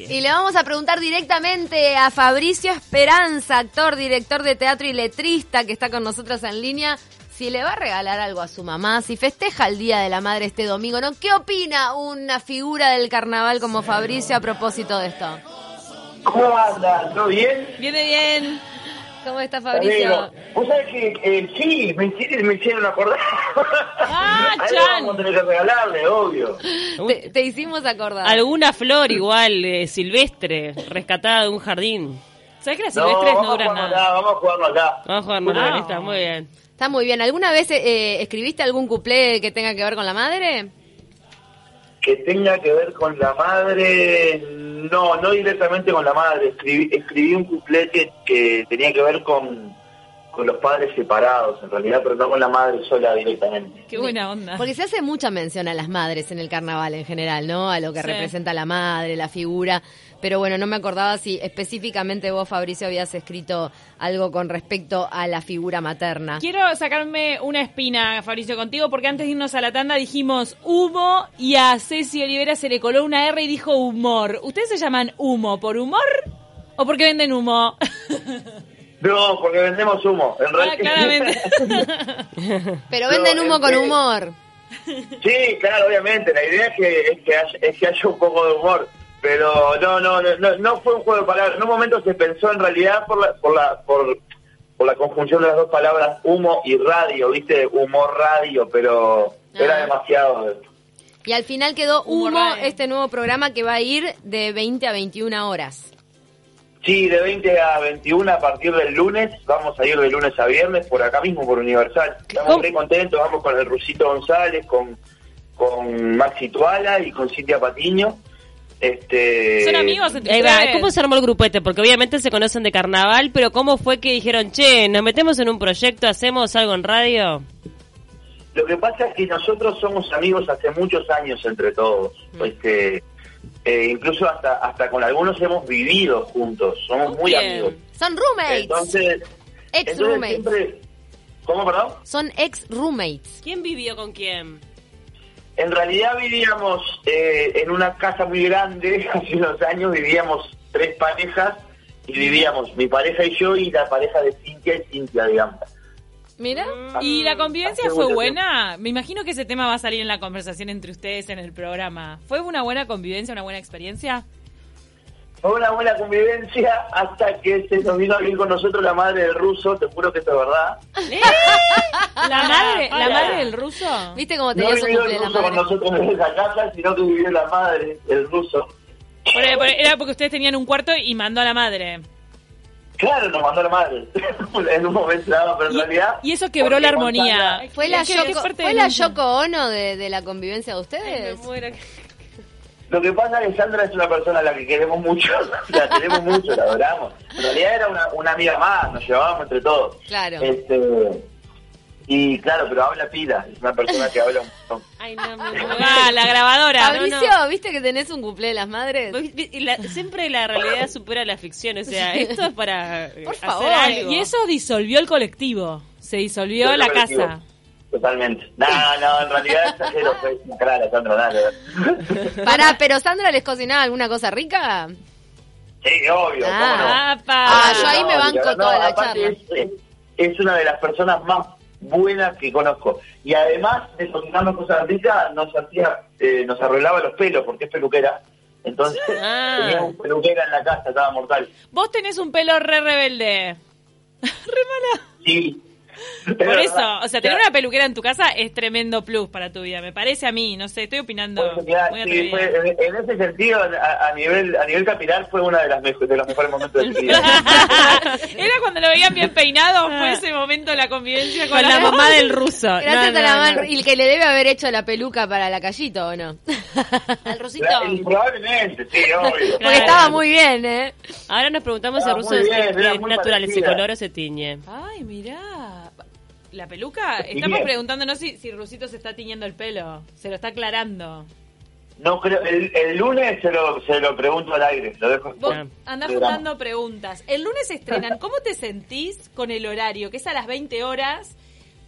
Y le vamos a preguntar directamente a Fabricio Esperanza, actor, director de teatro y letrista que está con nosotros en línea, si le va a regalar algo a su mamá, si festeja el Día de la Madre este domingo, ¿no? ¿Qué opina una figura del carnaval como Fabricio a propósito de esto? ¿Cómo anda? ¿Todo bien? Viene bien. ¿Cómo está Amigo, Fabricio? Vos sabés que eh, sí, me hicieron, me hicieron acordar. Ah, Chan. Vamos a tener que regalarle, obvio. Te, te hicimos acordar. Alguna flor igual, eh, silvestre, rescatada de un jardín. ¿Sabes que las No, silvestres no, vamos a duran jugarlo nada? acá, vamos a jugarlo acá. Vamos a jugar Bueno, novelista, muy bien. Está muy bien. ¿Alguna vez eh, escribiste algún cuplé que tenga que ver con la madre? Que tenga que ver con la madre, no, no directamente con la madre. Escribí, escribí un cuplé que, que tenía que ver con, con los padres separados, en realidad, pero no con la madre sola directamente. Qué buena onda. Porque se hace mucha mención a las madres en el carnaval en general, ¿no? A lo que Sí. representa la madre, la figura. Pero bueno, no me acordaba si específicamente vos, Fabricio, habías escrito algo con respecto a la figura materna. Quiero sacarme una espina, Fabricio, contigo, porque antes de irnos a la tanda dijimos humo y a Ceci Olivera se le coló una R y dijo humor. ¿Ustedes se llaman humo por humor o porque venden humo? No, porque vendemos humo. En Ah, realidad, claramente. Pero No, venden humo con que- humor. Sí, claro, obviamente. La idea es que, es que, haya, es que haya un poco de humor. Pero no, no, no, no, no fue un juego de palabras. En un momento se pensó en realidad por la, por la, por, por la conjunción de las dos palabras humo y radio, ¿viste? Humor radio, pero era Ah. demasiado. Y al final quedó Humor Humo, radio. este nuevo programa que va a ir de 20 a 21 horas. Sí, de 20 a 21 a partir del lunes. Vamos a ir de lunes a viernes por acá mismo, por Universal. Estamos ¿Cómo? muy contentos. Vamos con el Rusito González, con, con Maxi Tuala y con Cintia Patiño. Este, ¿Son amigos Ahí va? ¿cómo se armó el grupete? Porque obviamente se conocen de carnaval, pero ¿cómo fue que dijeron, che, nos metemos en un proyecto, hacemos algo en radio? Lo que pasa es que nosotros somos amigos hace muchos años entre todos. Mm. Este, eh, incluso hasta hasta con algunos hemos vivido juntos. Somos muy Bien. amigos. Son roommates. Entonces, ex entonces roommates. siempre... ¿Cómo, perdón? Son ex roommates. ¿Quién vivió con quién? En realidad vivíamos eh, en una casa muy grande, hace unos años vivíamos tres parejas y vivíamos mi pareja y yo y la pareja de Cintia y Cintia, digamos. Mira. ¿Y la convivencia fue buena? Me imagino que ese tema va a salir en la conversación entre ustedes en el programa. ¿Fue una buena convivencia, una buena experiencia? Fue una buena convivencia hasta que se nos vino a vivir con nosotros la madre del ruso, te juro que esto es verdad. ¿La madre, la madre del ruso? ¿Viste cómo No tenía su vivió el la ruso con nosotros en esa casa, sino que vivió la madre, el ruso. Era porque ustedes tenían un cuarto y mandó a la madre. Claro, nos mandó la madre. en un momento dado, pero en Y, realidad... y eso quebró la armonía. ¿Fue la, Yoko, ¿fue la. Yoko Ono de, de la convivencia de Ay, me ustedes? muero. Lo que pasa es que Sandra es una persona a la que queremos mucho, la queremos mucho, la adoramos. En realidad era una, una amiga más, nos llevábamos entre todos. Claro. Este, y claro, pero habla pila, es una persona que habla un montón. Ay, no, me Ah, la grabadora. Fabricio, no, no. ¿viste que tenés un cumple de las madres? Y la- siempre la realidad supera la ficción, o sea, esto es para Por hacer favor. algo. Y eso disolvió el colectivo. Se disolvió la casa. Totalmente. No, no, en realidad exagero, fue una clara, Sandra, ver. Pará, pero Sandra les cocinaba alguna cosa rica? Sí, obvio, Ah. cómo no. Ah, yo ahí me banco no, toda la charla. Es, es- es una de las personas más buenas que conozco. Y además de cocinarnos cosas ricas, nos hacía, eh, nos arreglaba los pelos, porque es peluquera. Entonces, Ah. tenía un peluquera en la casa, estaba mortal. Vos tenés un pelo re rebelde. re mala. Sí. Por eso, o sea, tener una peluquera en tu casa es tremendo plus para tu vida. Me parece a mí, no sé, estoy opinando Pues, mirá, muy sí, atrevida. fue- en, en ese sentido, a, a nivel a nivel capilar, fue una de las de los mejores momentos de mi vida. Era cuando lo veían bien peinado, fue ese momento de la convivencia con, Con la mamá del ruso. Gracias No, a la. Y que le debe haber hecho la peluca para la callito, ¿o no? Al rusito. La- probablemente, sí, obvio. Porque Claro. estaba muy bien, ¿eh? Ahora nos preguntamos si Ah, el ruso es, bien, es muy natural, se parecida. colora o se tiñe. Ay, mirá. La peluca, estamos preguntándonos si, si Rusito se está tiñendo el pelo. Se lo está aclarando. No creo, el, el lunes se lo, se lo pregunto al aire, lo dejo. Vos andás juntando preguntas. El lunes se estrenan. ¿Cómo te sentís con el horario? Que es a las 20 horas,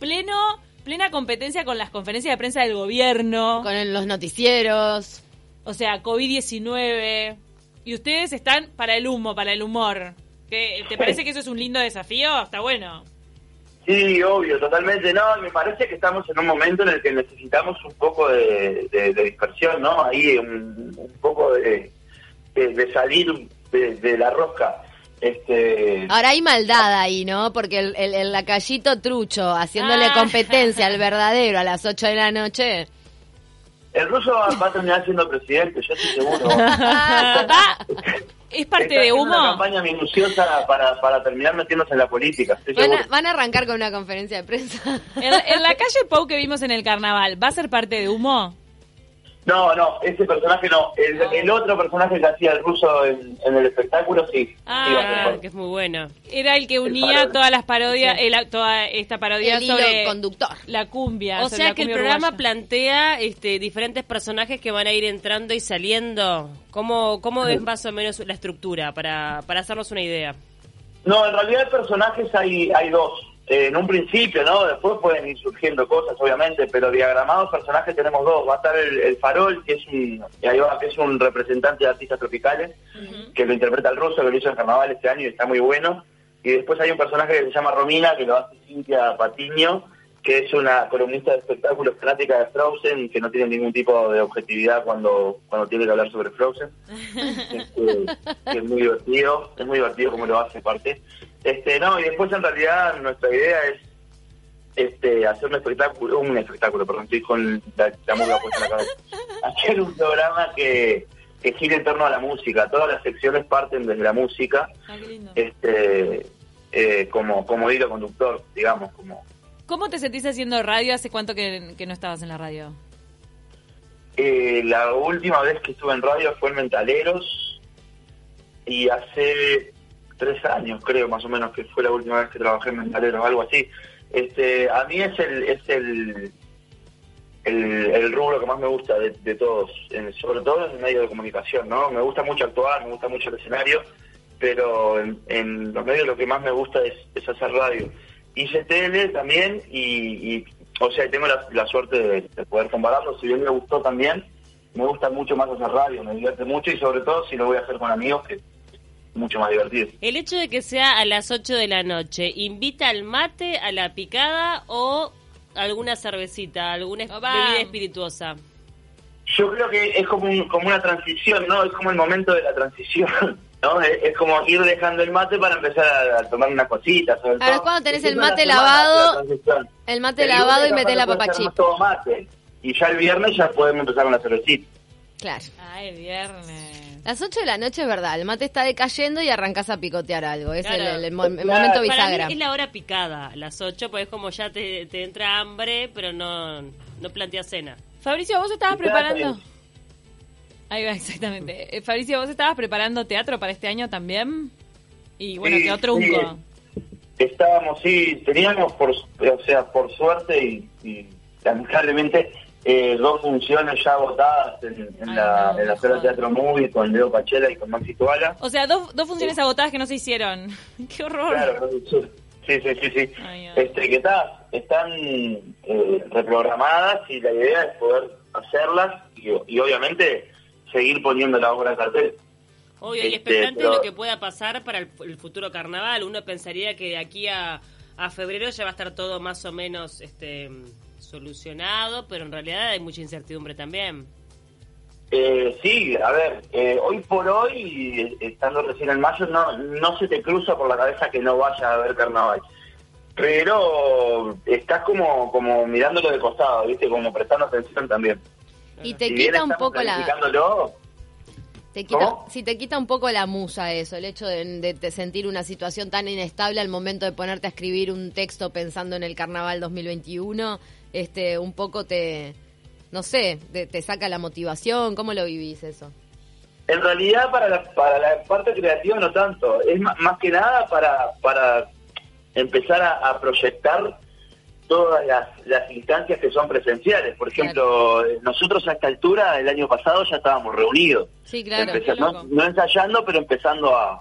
pleno, plena competencia con las conferencias de prensa del gobierno. Con el- los noticieros. O sea, COVID-19. Y ustedes están para el humo, para el humor. ¿Qué- ¿Te parece que eso es un lindo desafío? Está bueno. Sí, obvio, totalmente. No, me parece que estamos en un momento en el que necesitamos un poco de, de- de dispersión, ¿no? Ahí un, un poco de, de- de salir de, de la rosca. Este, Ahora hay maldad ahí, ¿no? Porque el, el, el lacayito trucho haciéndole Ah. competencia al verdadero a las 8 de la noche. el ruso va, va a terminar siendo presidente, yo estoy seguro. ¿Es parte Está de haciendo Una humo? campaña minuciosa para, para terminar metiéndose en la política, estoy Van a, van a arrancar con una conferencia de prensa. En, en la calle Pau que vimos en el carnaval, ¿va a ser parte de humo? No, no, ese personaje no. El, Ah. el otro personaje que hacía el ruso en, en el espectáculo, sí. Ah, que es muy bueno. Era el que unía todas las parodias, el- toda esta parodia El hilo sobre conductor. la cumbia. O sea que el programa uruguaya. plantea este, diferentes personajes que van a ir entrando y saliendo. ¿Cómo, cómo es más o menos la estructura para, para hacernos una idea? No, en realidad personajes hay, hay dos. Eh, en un principio, ¿no? Después pueden ir surgiendo cosas, obviamente, pero diagramados personajes tenemos dos. Va a estar el, el Farol, que es un y ahí va, que es un representante de artistas tropicales, que lo interpreta el ruso, que lo hizo en Carnaval este año y está muy bueno. Y después hay un personaje que se llama Romina, que lo hace Cintia Patiño, que es una columnista de espectáculos fanática de Frozen, que no tiene ningún tipo de objetividad cuando, cuando tiene que hablar sobre Frozen. Este, que es muy divertido, es muy divertido como lo hace aparte. Este, no, y después en realidad nuestra idea es este hacer un espectáculo, un espectáculo, perdón, estoy con la, la música puesta en la cabeza. Hacer un programa que, que gire en torno a la música. Todas las secciones parten desde la música, Ah, este eh, como, como hilo conductor, digamos, como ¿Cómo te sentís haciendo radio? ¿Hace cuánto que, que no estabas en la radio? Eh, la última vez que estuve en radio fue en Mentaleros y hace tres años creo más o menos que fue la última vez que trabajé en Mentaleros, algo así. Este, a mí es el es el el, el rubro que más me gusta de, todos, sobre todo en el medio de comunicación, ¿no? Me gusta mucho actuar, me gusta mucho el escenario, pero en, en los medios lo que más me gusta es, es hacer radio. Hice tele también y, y, o sea, tengo la, la suerte de, de poder compararlo, si bien me gustó también, me gusta mucho más hacer radio, me divierte mucho y sobre todo si lo voy a hacer con amigos, que mucho más divertido. El hecho de que sea a las 8 de la noche, ¿invita al mate, a la picada o alguna cervecita, alguna bebida espirituosa? Yo creo que es como, un- como una transición, ¿no? Es como el momento de la transición, ¿no? Es, es como ir dejando el mate para empezar a, a tomar unas cositas. Ahora todo. cuando tenés el mate lavado. El mate El lavado y metés la capaz papa puede ser chip. más todo mate. Y ya el viernes ya podemos empezar con la cervecita. Claro. Ay, viernes. Las 8 de la noche es verdad, el mate está decayendo y arrancás a picotear algo. Es Claro. el, el mo- el Claro. momento Para bisagra. mí es la hora picada, las 8, pues es como ya te, te entra hambre, pero no, no plantea cena. Fabricio, ¿vos estabas preparando? Ahí va, exactamente. Eh, Fabricio, ¿vos estabas preparando teatro para este año también? Y bueno, Sí, trunco. sí. Estábamos, sí, teníamos, por, o sea, por suerte y, y lamentablemente, eh, dos funciones ya votadas en, en Ay, la, no, en la joder. de Teatro Movie con Leo Pachela y con Maxi Tuala. O sea, dos, dos funciones agotadas que no se hicieron. ¡Qué horror! Claro, sí, sí, sí, sí. Ay. Este, que está, están eh, reprogramadas y la idea es poder hacerlas y, y obviamente seguir poniendo la obra en cartel. Obvio, y Este, expectante pero- de lo que pueda pasar para el, el futuro carnaval. Uno pensaría que de aquí a, a febrero ya va a estar todo más o menos este solucionado, pero en realidad hay mucha incertidumbre también. Eh, sí, a ver, eh, hoy por hoy, estando recién en mayo, no, no se te cruza por la cabeza que no vaya a haber carnaval. Pero estás como, como mirándolo de costado, ¿viste? Como prestando atención también. Y te Si quita un poco la... Te quita, ¿Cómo? si te quita un poco la musa eso, el hecho de, de- de sentir una situación tan inestable al momento de ponerte a escribir un texto pensando en el carnaval 2021, este, un poco te, no sé, te, te saca la motivación, ¿cómo lo vivís eso? En realidad para la, para la parte creativa no tanto, es más, que nada para, para empezar a, a proyectar todas las, las instancias que son presenciales. Por ejemplo, nosotros a esta altura, el año pasado, ya estábamos reunidos. Sí, claro. No, no ensayando, pero empezando a,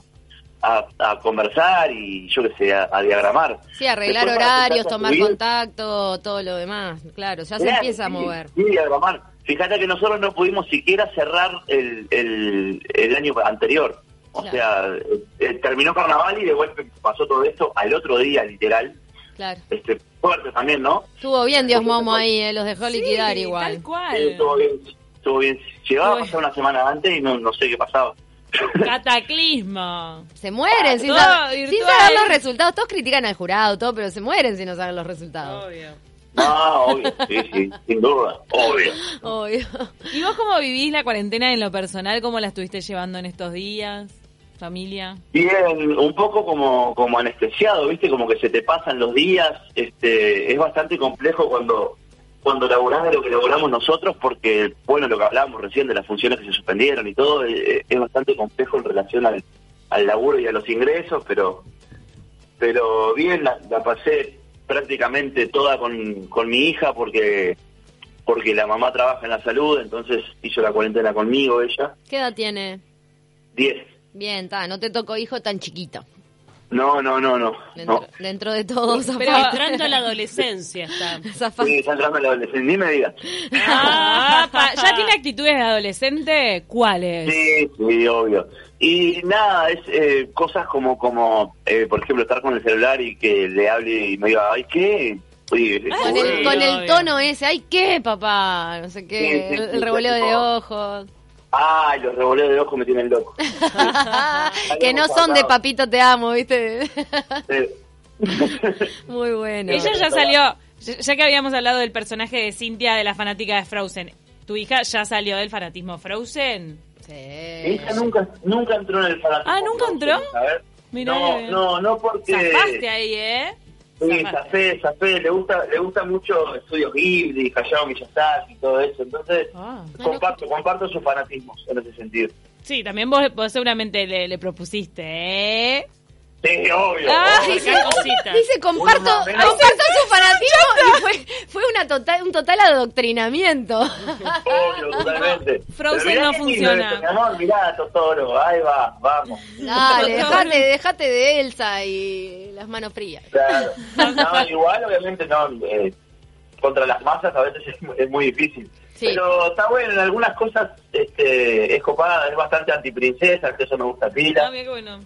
a, a conversar y yo qué sé, a, a diagramar. Sí, arreglar Después, horarios, tomar subir, contacto, todo lo demás, claro, ya se empieza a mover. Sí, diagramar. fíjate que nosotros no pudimos siquiera cerrar el, el, el año anterior. O Claro. sea, eh, eh, terminó carnaval y de vuelta pasó todo esto al otro día, literal. Claro. Este, fuerte también, ¿no? Estuvo bien Dios Momo ahí, eh, los dejó liquidar Sí, igual. Tal cual. Sí, estuvo bien, estuvo bien. Llegaba a pasar una semana antes y no, no sé qué pasaba. Cataclismo. Se mueren sin, Todo saber, sin saber los resultados. Todos critican al jurado, todo, pero se mueren si no saben los resultados. Obvio. No, obvio, sí, sí, sin duda, obvio. Obvio. ¿Y vos cómo vivís la cuarentena en lo personal? ¿Cómo la estuviste llevando en estos días? ¿Familia? Bien, un poco como, como anestesiado, ¿viste? Como que se te pasan los días. Este, es bastante complejo cuando cuando laburás de lo que laburamos nosotros, porque, bueno, lo que hablábamos recién de las funciones que se suspendieron y todo, eh, es bastante complejo en relación al, al laburo y a los ingresos, pero pero bien, la, la pasé prácticamente toda con, con mi hija porque porque la mamá trabaja en la salud, entonces hizo la cuarentena conmigo ella. ¿Qué edad tiene? 10. Bien, está, no te tocó hijo tan chiquito. No, no, no, no. Dentro, no. dentro de todo, Pero entrando a la adolescencia está. Zafaste. Sí, está entrando en la adolescencia, ni me digas. Ah, ¿Ya tiene actitudes de adolescente? ¿Cuáles? Sí, sí, obvio. Y nada, es eh, cosas como, como eh, por ejemplo, estar con el celular y que le hable y me diga, ay, ¿qué? Oye, Con el, con el tono ese, ay, ¿qué, papá? No sé qué, Sí, sí, el, el revoleo sí, de ojos. Ay, los revoleos de ojos me tienen loco. que no son de papito te amo, ¿viste? Muy bueno. Ella ya salió, ya que habíamos hablado del personaje de Cintia, de la fanática de Frozen, ¿tu hija ya salió del fanatismo Frozen? Sí. Mi hija nunca, nunca entró en el fanatismo. Ah, ¿nunca entró? A ver. Mirá, no, no, no porque... Zafaste ahí, ¿eh? Sí. Zafé, Zafé, le gusta, le gusta mucho Estudios Ghibli, Hayao Miyazaki y todo eso, entonces Ah. comparto, comparto sus fanatismos en ese sentido. Sí, también vos, vos seguramente le, le propusiste, ¿eh? Sí, obvio. Ah, obvio. Dice, comparto, comparto su fanatismo y fue, fue una total, un total adoctrinamiento. Obvio, totalmente. Frozen no funciona. mi amor, mirá, Totoro, ahí va, vamos. Dale, dejate, dejate de Elsa y las manos frías. Claro. No, igual, obviamente, no. eh, contra las masas a veces es, es muy difícil. Sí. Pero está bueno, en algunas cosas este, es copada, es bastante antiprincesa, que eso me gusta Ah, pila. mira qué bueno.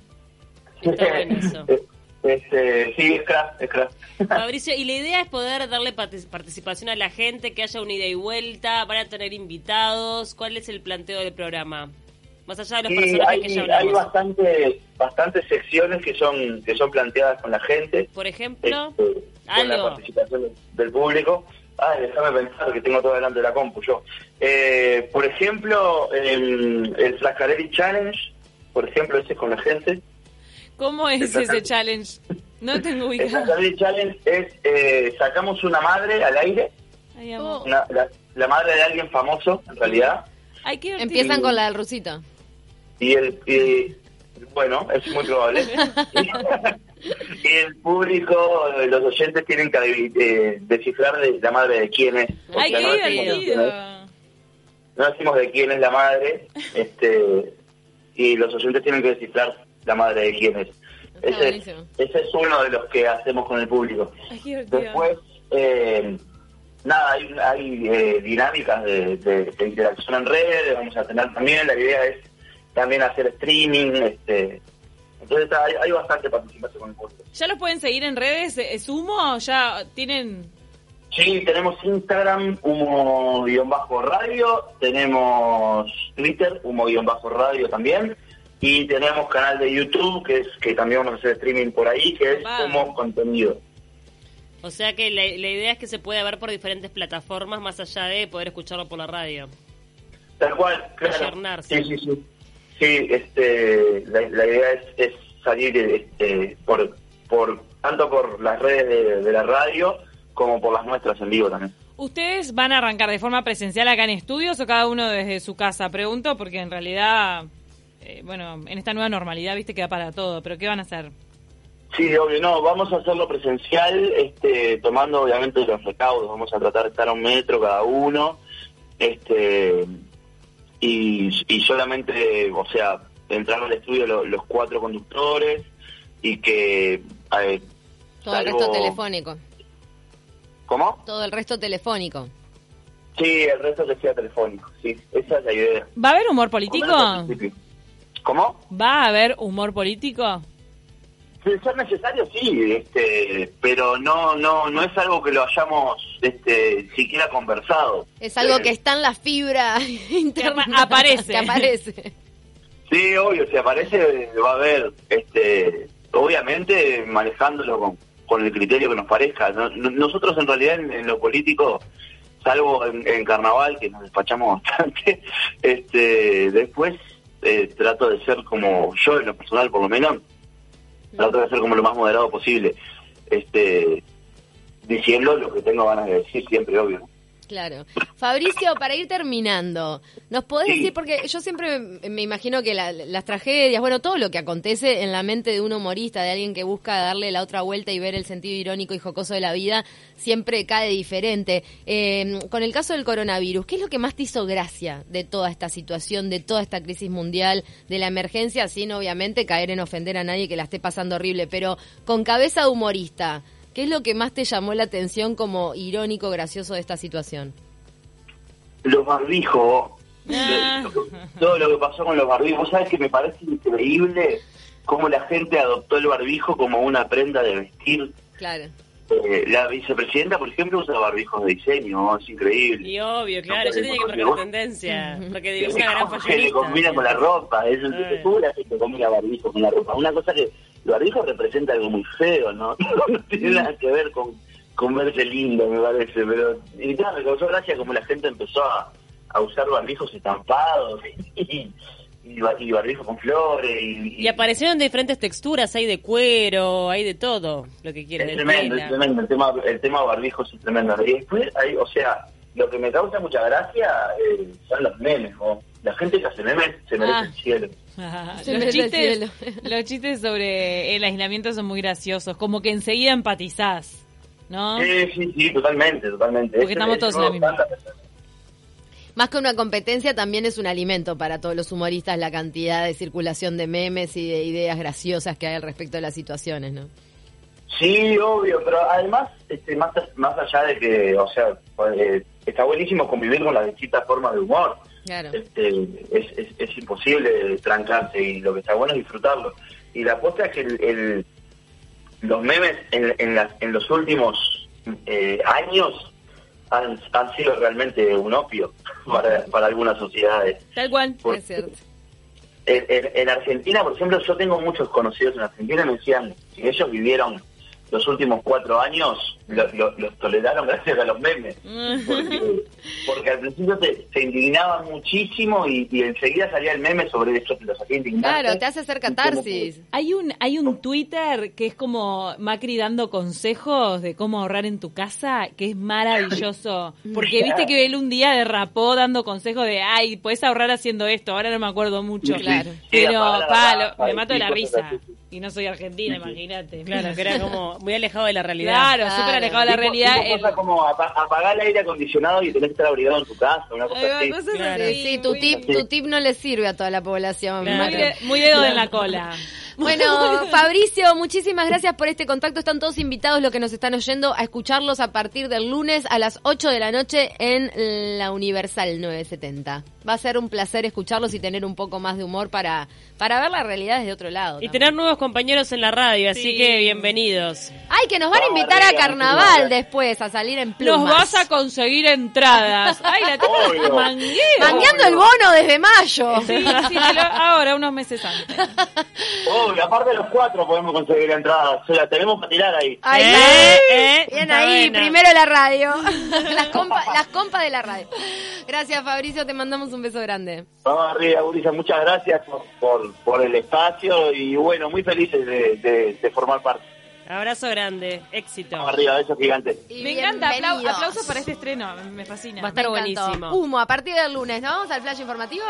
Está bueno eso. Este, sí, es crack, es crack. Fabricio, y la idea es poder darle partic- participación a la gente, que haya una ida y vuelta, van a tener invitados. ¿Cuál es el planteo del programa? Más allá de los Sí, personajes que hay, ya hay hablamos. bastante, bastantes secciones que son que son planteadas con la gente. Por ejemplo, este, con la algo. participación del- público. Ay, déjame pensar que tengo todo delante de la compu yo. Eh, por ejemplo, el, el Flascarelli Challenge, por ejemplo, ese es con la gente. ¿Cómo es ese challenge? No tengo El ubicado. Flascarelli Challenge es, eh, sacamos una madre al aire, Ay, amo. Una- la, la madre de alguien famoso, en realidad, Ay, qué divertido. Empiezan con la del rusito. y el... y- bueno, es muy probable. y el público, los oyentes tienen que eh, descifrar de la madre de quién es. Ay, Porque qué no decimos de quién es. divertido. no decimos de quién es la madre, este, y los oyentes tienen que descifrar la madre de quién es. Ese, ese es uno de los que hacemos con el público. Ay. Después, eh, nada, hay, hay eh, dinámicas de, de- de interacción en redes, vamos a tener también, la idea es también hacer streaming, este, entonces hay, hay bastante participación con el público. ¿Ya los pueden seguir en redes? ¿Es humo? ¿Ya tienen...? Sí, tenemos Instagram, humo-radio, tenemos Twitter, humo-radio también, y tenemos canal de YouTube, que es que también vamos a hacer streaming por ahí, que es Wow. como contenido. O sea que la, la idea es que se pueda ver por diferentes plataformas más allá de poder escucharlo por la radio. Tal cual, claro. Sí, sí, sí. Sí, este, la, la idea es, es salir este, por, por tanto por las redes de, de la radio como por las nuestras en vivo también. ¿Ustedes van a arrancar de forma presencial acá en estudios o cada uno desde su casa? Pregunto porque en realidad, eh, bueno, en esta nueva normalidad, viste que da para todo, pero ¿qué van a hacer? Sí, obvio, no, vamos a hacerlo presencial, este, tomando obviamente los recaudos, vamos a tratar de estar a un metro cada uno, este, y, y solamente, o sea, entrar al estudio lo- los cuatro conductores y que... eh, Todo el resto telefónico. ¿Cómo? Todo el resto telefónico. Sí, el resto que sea telefónico, sí, esa es la idea. ¿Va a haber humor político? ¿Cómo? ¿Va a haber humor político? De ser necesario, sí, este, pero no, no, no es algo que lo hayamos, este, siquiera conversado. Es algo Eh, que está en la fibra interna. apa- aparece. Que aparece. Sí, obvio, si aparece va a haber, este, obviamente manejándolo con, con el criterio que nos parezca. No- no- nosotros en realidad en, en lo político, salvo en, en carnaval, que nos despachamos bastante, este, después eh, trato de ser como yo en lo personal por lo menos, trato de ser como lo más moderado posible, este, diciendo lo que tengo ganas de decir siempre, obvio. Claro. Fabricio, para ir terminando, ¿nos podés Sí. decir, porque yo siempre me, me imagino que la- las tragedias, bueno, todo lo que acontece en la mente de un humorista, de alguien que busca darle la otra vuelta y ver el sentido irónico y jocoso de la vida, siempre cae diferente. Eh, con el caso del coronavirus, ¿qué es lo que más te hizo gracia de toda esta situación, de toda esta crisis mundial, de la emergencia, sin obviamente caer en ofender a nadie que la esté pasando horrible, pero con cabeza de humorista? ¿Qué es lo que más te llamó la atención como irónico, gracioso de esta situación? Los barbijos, Ah. todo lo que pasó con los barbijos, vos sabés que me parece increíble cómo la gente adoptó el barbijo como una prenda de vestir. Claro. Eh, la vicepresidenta, por ejemplo, usa barbijos de diseño, es increíble. Y obvio, claro, yo tenía que marcar la tendencia, porque Es es una gran que le fashionista. combina con la ropa, es Eh. la gente combina barbijo con la ropa. Una cosa que el barbijo representa algo muy feo, ¿no? No tiene nada que ver con, con verse lindo, me parece, pero y nada, me causó gracia como la gente empezó a, a usar barbijos estampados y, y, y barbijos con flores y, Y aparecieron de diferentes texturas, hay de cuero, hay de todo, lo que quieren, es tremendo, es tremendo, el tema, el tema barbijos es tremendo. Y después, hay, o sea, lo que me causa mucha gracia eh, son los memes, ¿no? La gente que hace memes se merece Ah. el cielo. Los, chistes, los chistes sobre el aislamiento son muy graciosos, como que enseguida empatizás, ¿no? Sí, sí, sí, totalmente, totalmente. Porque estamos todos en la misma. Más que una competencia, también es un alimento para todos los humoristas la cantidad de circulación de memes y de ideas graciosas que hay al respecto de las situaciones, ¿no? Sí, obvio, pero además, este, más, más allá de que, o sea, eh, está buenísimo convivir con las distintas formas de humor. Claro. Este, es, es, es imposible trancarse y lo que está bueno es disfrutarlo. Y la apuesta es que el, el- los memes en, en, las- en los últimos eh, años han, han sido realmente un opio para, para algunas sociedades. Tal cual. Por- Es cierto. En, en- en Argentina, por ejemplo, yo tengo muchos conocidos en Argentina y me decían ellos vivieron los últimos cuatro años, lo- lo- los toleraron gracias a los memes. Porque, porque al principio te, se indignaban muchísimo y, y enseguida salía el meme sobre esto que los hacía indignar. Claro, te hace hacer catarsis. Hay un, hay un Twitter que es como Macri dando consejos de cómo ahorrar en tu casa, que es maravilloso. Porque viste que él un día derrapó dando consejos de, ay, puedes ahorrar haciendo esto, ahora no me acuerdo mucho. Claro. Sí, Pero, me mato de la risa. Y no soy argentina, imagínate. Claro, que era como muy alejado de la realidad. Claro, Claro. súper alejado de la Tipo- realidad. tipo el- cosa como apa- apagar el aire acondicionado y tenés que estar abrigado en tu casa, una cosa Ay, así. cosas Claro. así, Sí, tu tip, tu tip no le sirve a toda la población. Claro. Muy, de- muy dedo en la cola. Bueno, Fabricio, muchísimas gracias por este contacto. Están todos invitados los que nos están oyendo a escucharlos a partir del lunes a las 8 de la noche en la Universal 970. Va a ser un placer escucharlos y tener un poco más de humor para, para ver la realidad desde otro lado. Y también. tener nuevos compañeros en la radio, así Sí. que bienvenidos. Ay, que nos van a invitar a carnaval después, a salir en plumas. Nos vas a conseguir entradas. Ay, la mangueo. Mangueando el bono desde mayo. Sí, sí, ahora, unos meses antes. Y aparte de los cuatro podemos conseguir entradas. O sea, tenemos para tirar ahí. Ay, Eh, eh, Bien está ahí, buena. primero la radio. las compas las compas de la radio. Gracias, Fabricio, te mandamos un beso grande. Vamos arriba, Gurisa. Muchas gracias por, por, por el espacio y bueno, muy felices de, de- de formar parte. Abrazo grande, éxito. Vamos arriba, besos gigantes. Y Me encanta, aplau- aplausos para este estreno, me fascina. Va a estar buenísimo. Humo, a partir del lunes, ¿no? Vamos al flash informativo.